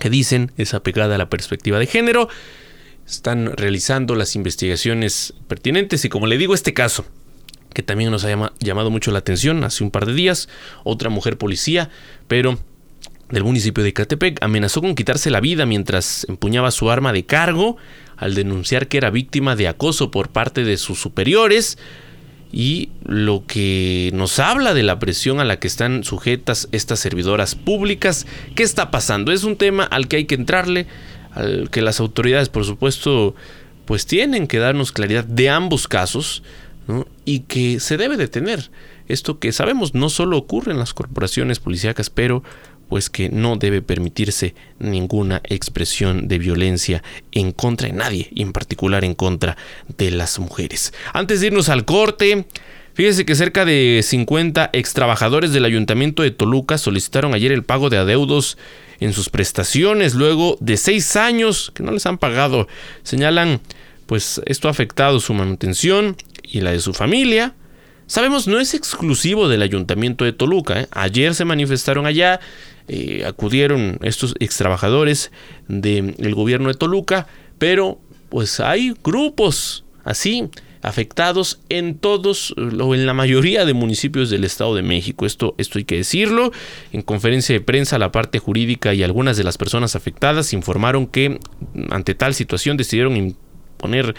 que dicen es apegada a la perspectiva de género están realizando las investigaciones pertinentes y como le digo este caso que también nos ha llamado mucho la atención hace un par de días, otra mujer policía, pero del municipio de Catepec amenazó con quitarse la vida mientras empuñaba su arma de cargo al denunciar que era víctima de acoso por parte de sus superiores y lo que nos habla de la presión a la que están sujetas estas servidoras públicas. ¿Qué está pasando? Es un tema al que hay que entrarle que las autoridades, por supuesto, pues tienen que darnos claridad de ambos casos y que se debe de tener. Esto que sabemos no solo ocurre en las corporaciones policíacas, pero pues que no debe permitirse ninguna expresión de violencia en contra de nadie, y en particular en contra de las mujeres. Antes de irnos al corte, Fíjese que cerca de 50 extrabajadores del ayuntamiento de Toluca solicitaron ayer el pago de adeudos en sus prestaciones luego de seis años que no les han pagado. Señalan, pues esto ha afectado su manutención y la de su familia. Sabemos, no es exclusivo del ayuntamiento de Toluca. ¿eh? Ayer se manifestaron allá, eh, acudieron estos extrabajadores del gobierno de Toluca, pero pues hay grupos así afectados en todos o en la mayoría de municipios del Estado de México. Esto, esto hay que decirlo. En conferencia de prensa, la parte jurídica y algunas de las personas afectadas informaron que ante tal situación decidieron imponer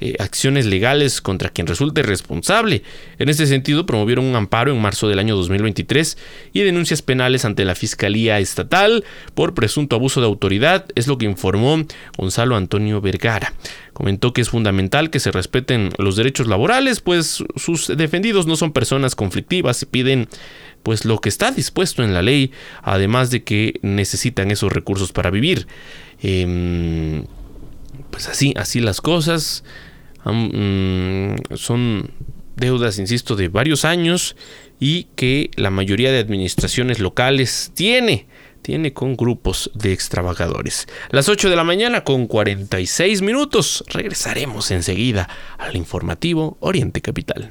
eh, acciones legales contra quien resulte responsable. En este sentido, promovieron un amparo en marzo del año 2023 y denuncias penales ante la Fiscalía Estatal por presunto abuso de autoridad, es lo que informó Gonzalo Antonio Vergara. Comentó que es fundamental que se respeten los derechos laborales, pues sus defendidos no son personas conflictivas y piden pues lo que está dispuesto en la ley, además de que necesitan esos recursos para vivir. Em, pues así, así las cosas. Mm, son deudas, insisto, de varios años y que la mayoría de administraciones locales tiene tiene con grupos de extrabajadores. Las 8 de la mañana con 46 minutos. Regresaremos enseguida al informativo Oriente Capital.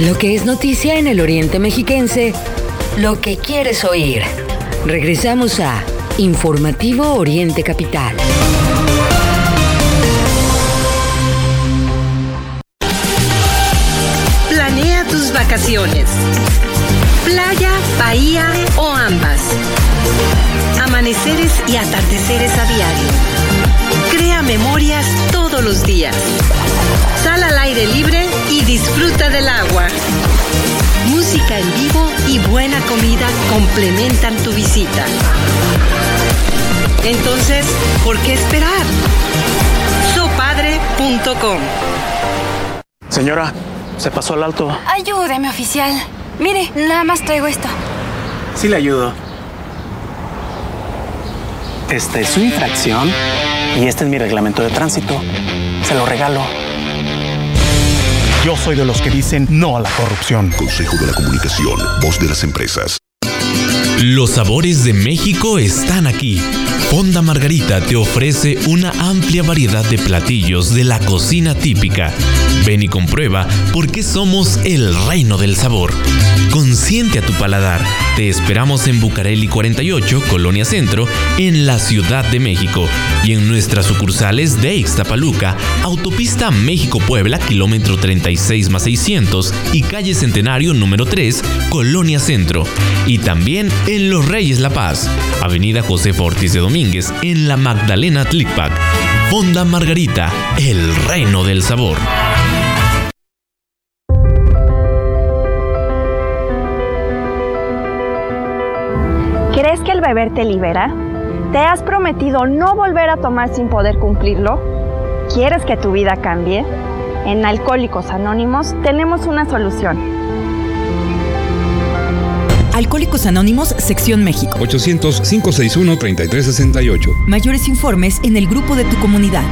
Lo que es noticia en el Oriente Mexiquense, lo que quieres oír. Regresamos a Informativo Oriente Capital. Planea tus vacaciones. Playa, bahía o ambas. Amaneceres y atardeceres a diario. Crea memorias todos los días. Aire libre y disfruta del agua. Música en vivo y buena comida complementan tu visita. Entonces, ¿por qué esperar? Sopadre.com Señora, se pasó al alto. Ayúdeme, oficial. Mire, nada más traigo esto. Sí le ayudo. Esta es su infracción y este es mi reglamento de tránsito. Se lo regalo. Yo soy de los que dicen no a la corrupción. Consejo de la Comunicación, voz de las empresas. Los sabores de México están aquí. Fonda Margarita te ofrece una amplia variedad de platillos de la cocina típica. Ven y comprueba por qué somos el reino del sabor. Consiente a tu paladar. Te esperamos en Bucareli 48, Colonia Centro, en la Ciudad de México. Y en nuestras sucursales de Ixtapaluca, Autopista México-Puebla, kilómetro 36 más 600 y calle Centenario número 3, Colonia Centro. Y también en Los Reyes La Paz, Avenida José Ortiz de Domínguez, en la Magdalena Tlicpac. Fonda Margarita, el reino del sabor. ¿Crees que el beber te libera? ¿Te has prometido no volver a tomar sin poder cumplirlo? ¿Quieres que tu vida cambie? En Alcohólicos Anónimos tenemos una solución. Alcohólicos Anónimos, Sección México. 800-561-3368. Mayores informes en el grupo de tu comunidad.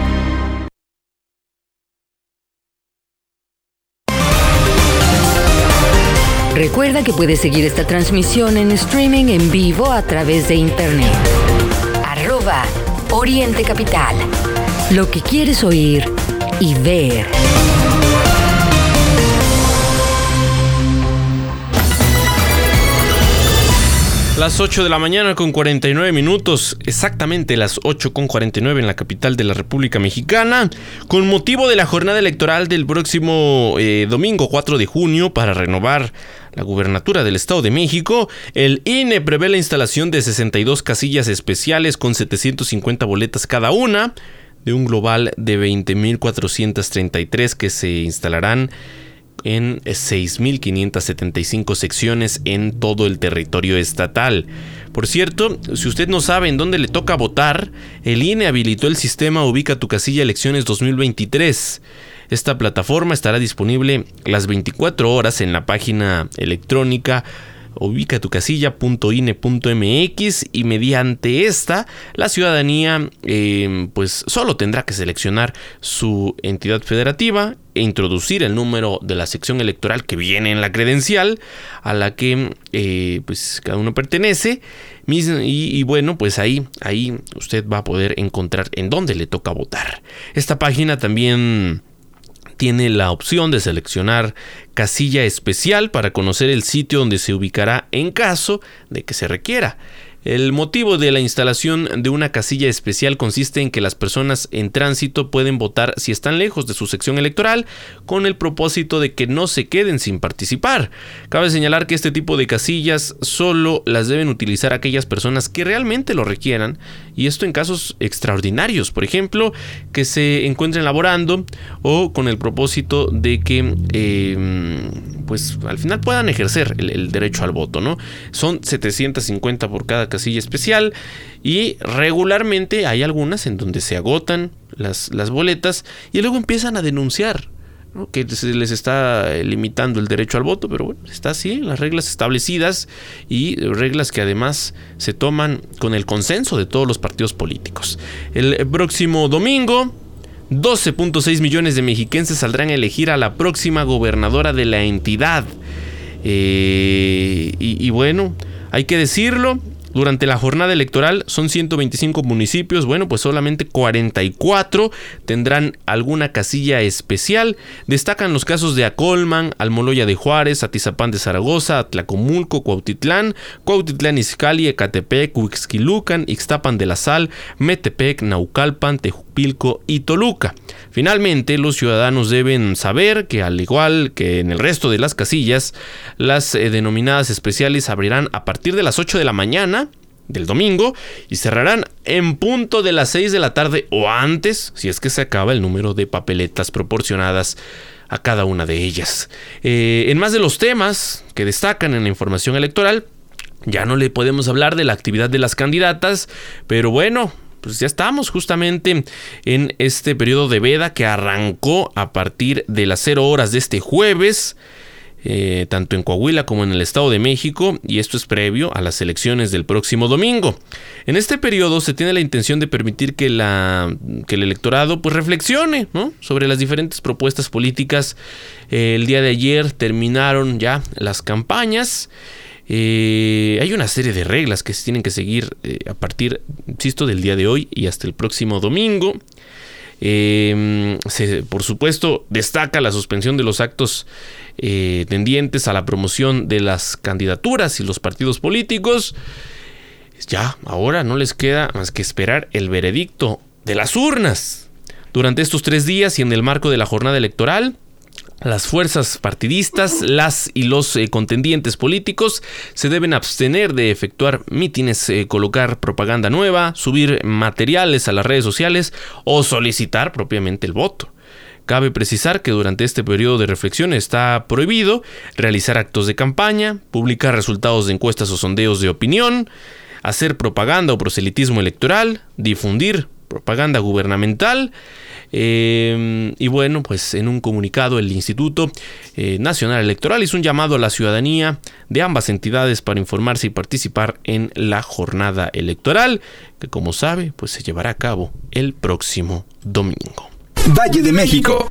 Recuerda que puedes seguir esta transmisión en streaming en vivo a través de internet. Arroba Oriente Capital. Lo que quieres oír y ver. Las 8 de la mañana con 49 minutos, exactamente las 8 con 49 en la capital de la República Mexicana, con motivo de la jornada electoral del próximo eh, domingo 4 de junio para renovar la gubernatura del Estado de México, el INE prevé la instalación de 62 casillas especiales con 750 boletas cada una, de un global de 20.433 que se instalarán en 6.575 secciones en todo el territorio estatal. Por cierto, si usted no sabe en dónde le toca votar, el INE habilitó el sistema Ubica tu casilla elecciones 2023. Esta plataforma estará disponible las 24 horas en la página electrónica ubica tu casilla.ine.mx y mediante esta la ciudadanía eh, pues solo tendrá que seleccionar su entidad federativa e introducir el número de la sección electoral que viene en la credencial a la que eh, pues cada uno pertenece. Y, y, bueno pues ahí ahí usted va a poder encontrar en dónde le toca votar. Esta página también tiene la opción de seleccionar casilla especial para conocer el sitio donde se ubicará en caso de que se requiera. El motivo de la instalación de una casilla especial consiste en que las personas en tránsito pueden votar si están lejos de su sección electoral con el propósito de que no se queden sin participar. Cabe señalar que este tipo de casillas solo las deben utilizar aquellas personas que realmente lo requieran y esto en casos extraordinarios, por ejemplo, que se encuentren laborando o con el propósito de que eh, pues al final puedan ejercer el, derecho al voto, ¿no? Son 750 por cada casilla especial y regularmente hay algunas en donde se agotan las, las boletas y luego empiezan a denunciar que se les está limitando el derecho al voto, pero bueno, está así, las reglas establecidas y reglas que además se toman con el consenso de todos los partidos políticos. El próximo domingo, 12.6 millones de mexiquenses saldrán a elegir a la próxima gobernadora de la entidad. Eh, y, bueno, hay que decirlo, durante la jornada electoral son 125 municipios, bueno, pues solamente 44 tendrán alguna casilla especial. Destacan los casos de Acolman, Almoloya de Juárez, Atizapán de Zaragoza, Atlacomulco, Cuautitlán, Cuautitlán Izcalli, Ecatepec, Huixquilucan, Ixtapan de la Sal, Metepec, Naucalpan, Tejupilco y Toluca. Finalmente, los ciudadanos deben saber que al igual que en el resto de las casillas, las eh, denominadas especiales abrirán a partir de las 8 de la mañana del domingo y cerrarán en punto de las 6 de la tarde o antes si es que se acaba el número de papeletas proporcionadas a cada una de ellas. Eh, en más de los temas que destacan en la información electoral, ya no le podemos hablar de la actividad de las candidatas, pero bueno, pues ya estamos justamente en este periodo de veda que arrancó a partir de las 0 horas de este jueves. Eh, tanto en Coahuila como en el Estado de México, y esto es previo a las elecciones del próximo domingo. En este periodo se tiene la intención de permitir que, la, que el electorado pues, reflexione sobre las diferentes propuestas políticas. Eh, el día de ayer terminaron ya las campañas. Eh, hay una serie de reglas que se tienen que seguir eh, a partir, insisto, del día de hoy y hasta el próximo domingo. Se, por supuesto, destaca la suspensión de los actos eh, tendientes a la promoción de las candidaturas y los partidos políticos. Ya, ahora no les queda más que esperar el veredicto de las urnas. Durante estos tres días y en el marco de la jornada electoral, las fuerzas partidistas, las y los eh, contendientes políticos se deben abstener de efectuar mítines, eh, colocar propaganda nueva, subir materiales a las redes sociales o solicitar propiamente el voto. Cabe precisar que durante este periodo de reflexión está prohibido realizar actos de campaña, publicar resultados de encuestas o sondeos de opinión, hacer propaganda o proselitismo electoral, difundir propaganda gubernamental, eh, y bueno, pues en un comunicado el Instituto eh, Nacional Electoral hizo un llamado a la ciudadanía de ambas entidades para informarse y participar en la jornada electoral, que como sabe, pues se llevará a cabo el próximo domingo. Valle de México.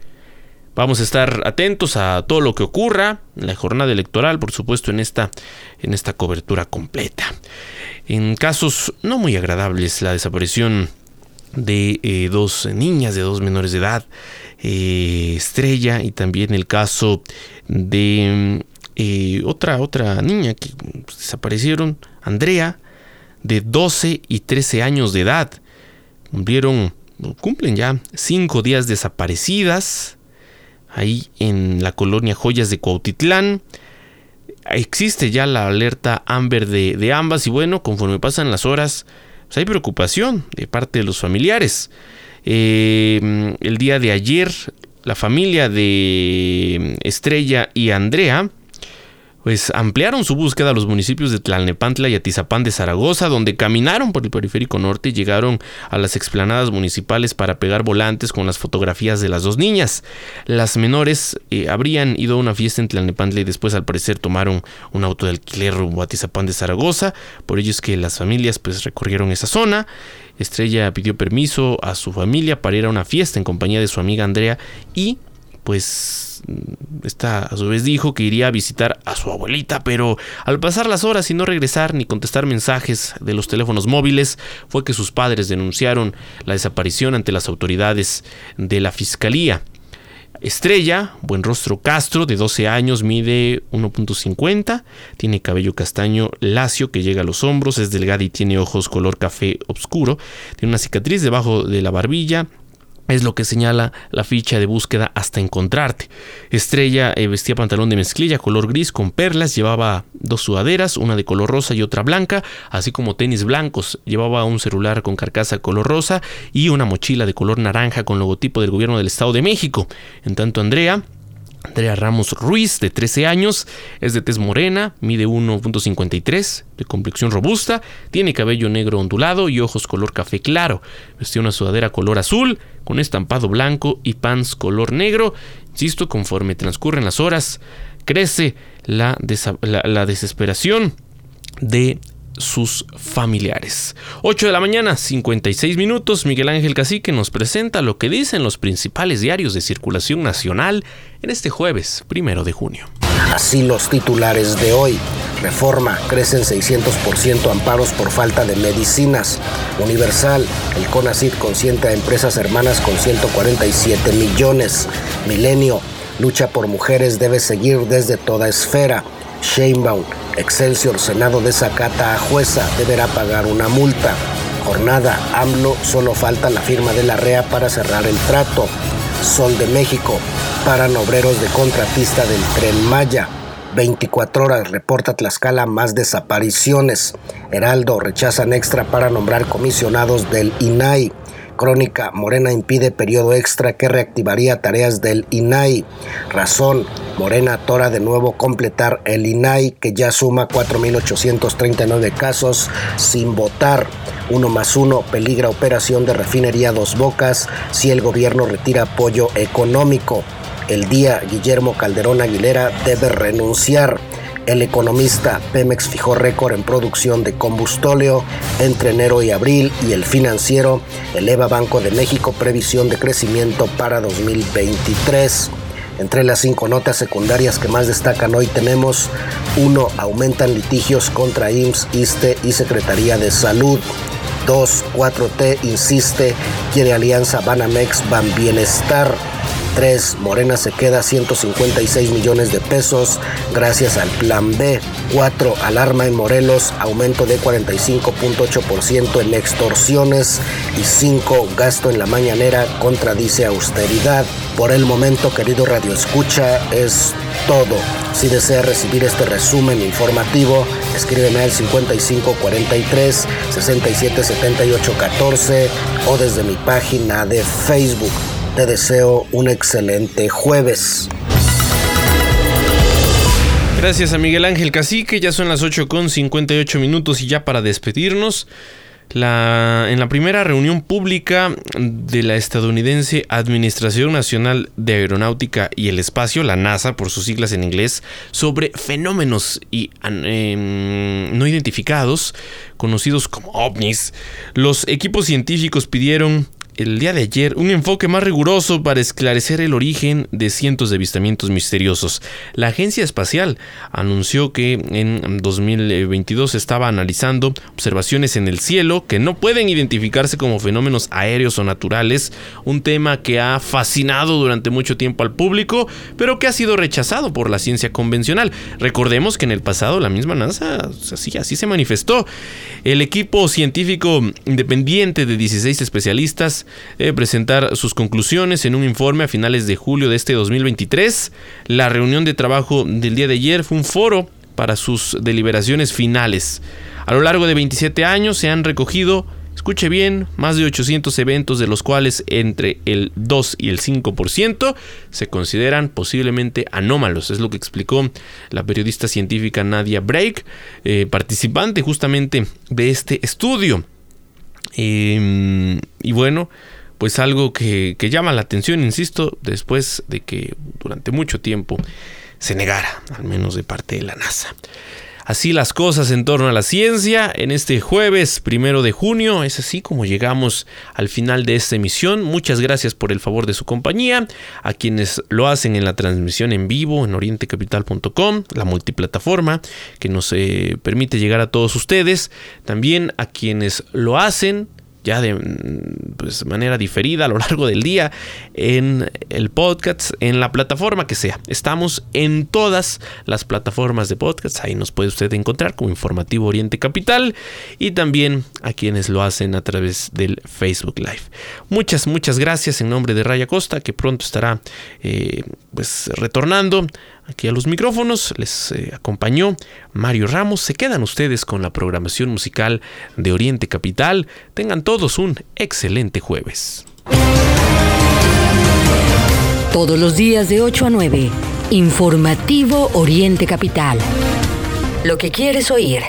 Vamos a estar atentos a todo lo que ocurra en la jornada electoral, por supuesto, en esta, en esta cobertura completa. En casos no muy agradables, la desaparición de eh, dos niñas, de dos menores de edad, eh, Estrella, y también el caso de eh, otra, otra niña que desaparecieron, Andrea, de 12 y 13 años de edad. Cumplieron, cumplen ya cinco días desaparecidas ahí en la colonia Joyas de Cuautitlán. Existe ya la alerta Amber de, de ambas y bueno, conforme pasan las horas, pues hay preocupación de parte de los familiares. Eh, el día de ayer, la familia de Estrella y Andrea pues ampliaron su búsqueda a los municipios de Tlalnepantla y Atizapán de Zaragoza, donde caminaron por el periférico norte y llegaron a las explanadas municipales para pegar volantes con las fotografías de las dos niñas. Las menores eh, habrían ido a una fiesta en Tlalnepantla y después al parecer tomaron un auto de alquiler rumbo a Atizapán de Zaragoza, por ello es que las familias pues recorrieron esa zona. Estrella pidió permiso a su familia para ir a una fiesta en compañía de su amiga Andrea y pues esta a su vez dijo que iría a visitar a su abuelita, pero al pasar las horas y no regresar ni contestar mensajes de los teléfonos móviles, fue que sus padres denunciaron la desaparición ante las autoridades de la fiscalía. Estrella, buen rostro Castro, de 12 años, mide 1.50, tiene cabello castaño lacio que llega a los hombros, es delgada y tiene ojos color café oscuro, tiene una cicatriz debajo de la barbilla, es lo que señala la ficha de búsqueda hasta encontrarte. Estrella eh, vestía pantalón de mezclilla color gris con perlas, llevaba dos sudaderas, una de color rosa y otra blanca, así como tenis blancos. Llevaba un celular con carcasa color rosa y una mochila de color naranja con logotipo del gobierno del Estado de México. En tanto, Andrea Andrea Ramos Ruiz, de 13 años, es de tez morena, mide 1.53, de complexión robusta, tiene cabello negro ondulado y ojos color café claro. Vestía una sudadera color azul, con estampado blanco y pants color negro. Insisto, conforme transcurren las horas, crece la, la desesperación de sus familiares. 8 de la mañana, 56 minutos, Miguel Ángel Cacique nos presenta lo que dicen los principales diarios de circulación nacional en este jueves, primero de junio. Así los titulares de hoy. Reforma, crecen 600% amparos por falta de medicinas. Universal, el CONACID consiente a empresas hermanas con 147 millones. Milenio, lucha por mujeres debe seguir desde toda esfera. Sheinbaum, Excelsior Senado desacata a jueza, deberá pagar una multa. Jornada, AMLO, solo falta la firma de la REA para cerrar el trato. Sol de México, paran obreros de contratista del tren Maya. 24 horas reporta Tlaxcala más desapariciones. Heraldo rechazan extra para nombrar comisionados del INAI. Crónica, Morena impide periodo extra que reactivaría tareas del INAI. Razón, Morena tora de nuevo completar el INAI que ya suma 4.839 casos sin votar. Uno más uno, peligra operación de refinería Dos Bocas si el gobierno retira apoyo económico. El día Guillermo Calderón Aguilera debe renunciar. El economista Pemex fijó récord en producción de combustóleo entre enero y abril y el financiero eleva Banco de México previsión de crecimiento para 2023. Entre las cinco notas secundarias que más destacan hoy tenemos 1. Aumentan litigios contra IMSS, ISTE y Secretaría de Salud. 2. 4T insiste, quiere alianza Banamex Ban Bienestar. 3. Morena se queda 156 millones de pesos gracias al Plan B. 4. Alarma en Morelos, aumento de 45.8% en extorsiones. Y 5. Gasto en la mañanera contradice austeridad. Por el momento, querido Radio Escucha, es todo. Si desea recibir este resumen informativo, escríbeme al 5543 677814 o desde mi página de Facebook. Te deseo un excelente jueves. Gracias a Miguel Ángel Cacique, ya son las 8 con 58 minutos y ya para despedirnos. La, en la primera reunión pública de la estadounidense Administración Nacional de Aeronáutica y el Espacio, la NASA por sus siglas en inglés, sobre fenómenos y, eh, no identificados, conocidos como ovnis, los equipos científicos pidieron el día de ayer un enfoque más riguroso para esclarecer el origen de cientos de avistamientos misteriosos. La agencia espacial anunció que en 2022 estaba analizando observaciones en el cielo que no pueden identificarse como fenómenos aéreos o naturales, un tema que ha fascinado durante mucho tiempo al público, pero que ha sido rechazado por la ciencia convencional. Recordemos que en el pasado la misma NASA así, así se manifestó. El equipo científico independiente de 16 especialistas debe presentar sus conclusiones en un informe a finales de julio de este 2023. La reunión de trabajo del día de ayer fue un foro para sus deliberaciones finales. A lo largo de 27 años se han recogido escuche bien, más de 800 eventos de los cuales entre el 2 y el 5% se consideran posiblemente anómalos. Es lo que explicó la periodista científica Nadia Break, eh, participante justamente de este estudio. Em, y bueno, pues algo que, que llama la atención, insisto, después de que durante mucho tiempo se negara, al menos de parte de la NASA. Así las cosas en torno a la ciencia. En este jueves primero de junio es así como llegamos al final de esta emisión. Muchas gracias por el favor de su compañía. A quienes lo hacen en la transmisión en vivo en orientecapital.com, la multiplataforma que nos eh, permite llegar a todos ustedes. También a quienes lo hacen ya de pues, manera diferida a lo largo del día en el podcast, en la plataforma que sea. Estamos en todas las plataformas de podcast. Ahí nos puede usted encontrar como Informativo Oriente Capital y también a quienes lo hacen a través del Facebook Live. Muchas, muchas gracias en nombre de Raya Costa, que pronto estará eh, pues retornando Aquí a los micrófonos les eh, acompañó Mario Ramos. Se quedan ustedes con la programación musical de Oriente Capital. Tengan todos un excelente jueves. Todos los días de 8 a 9, Informativo Oriente Capital. Lo que quieres oír.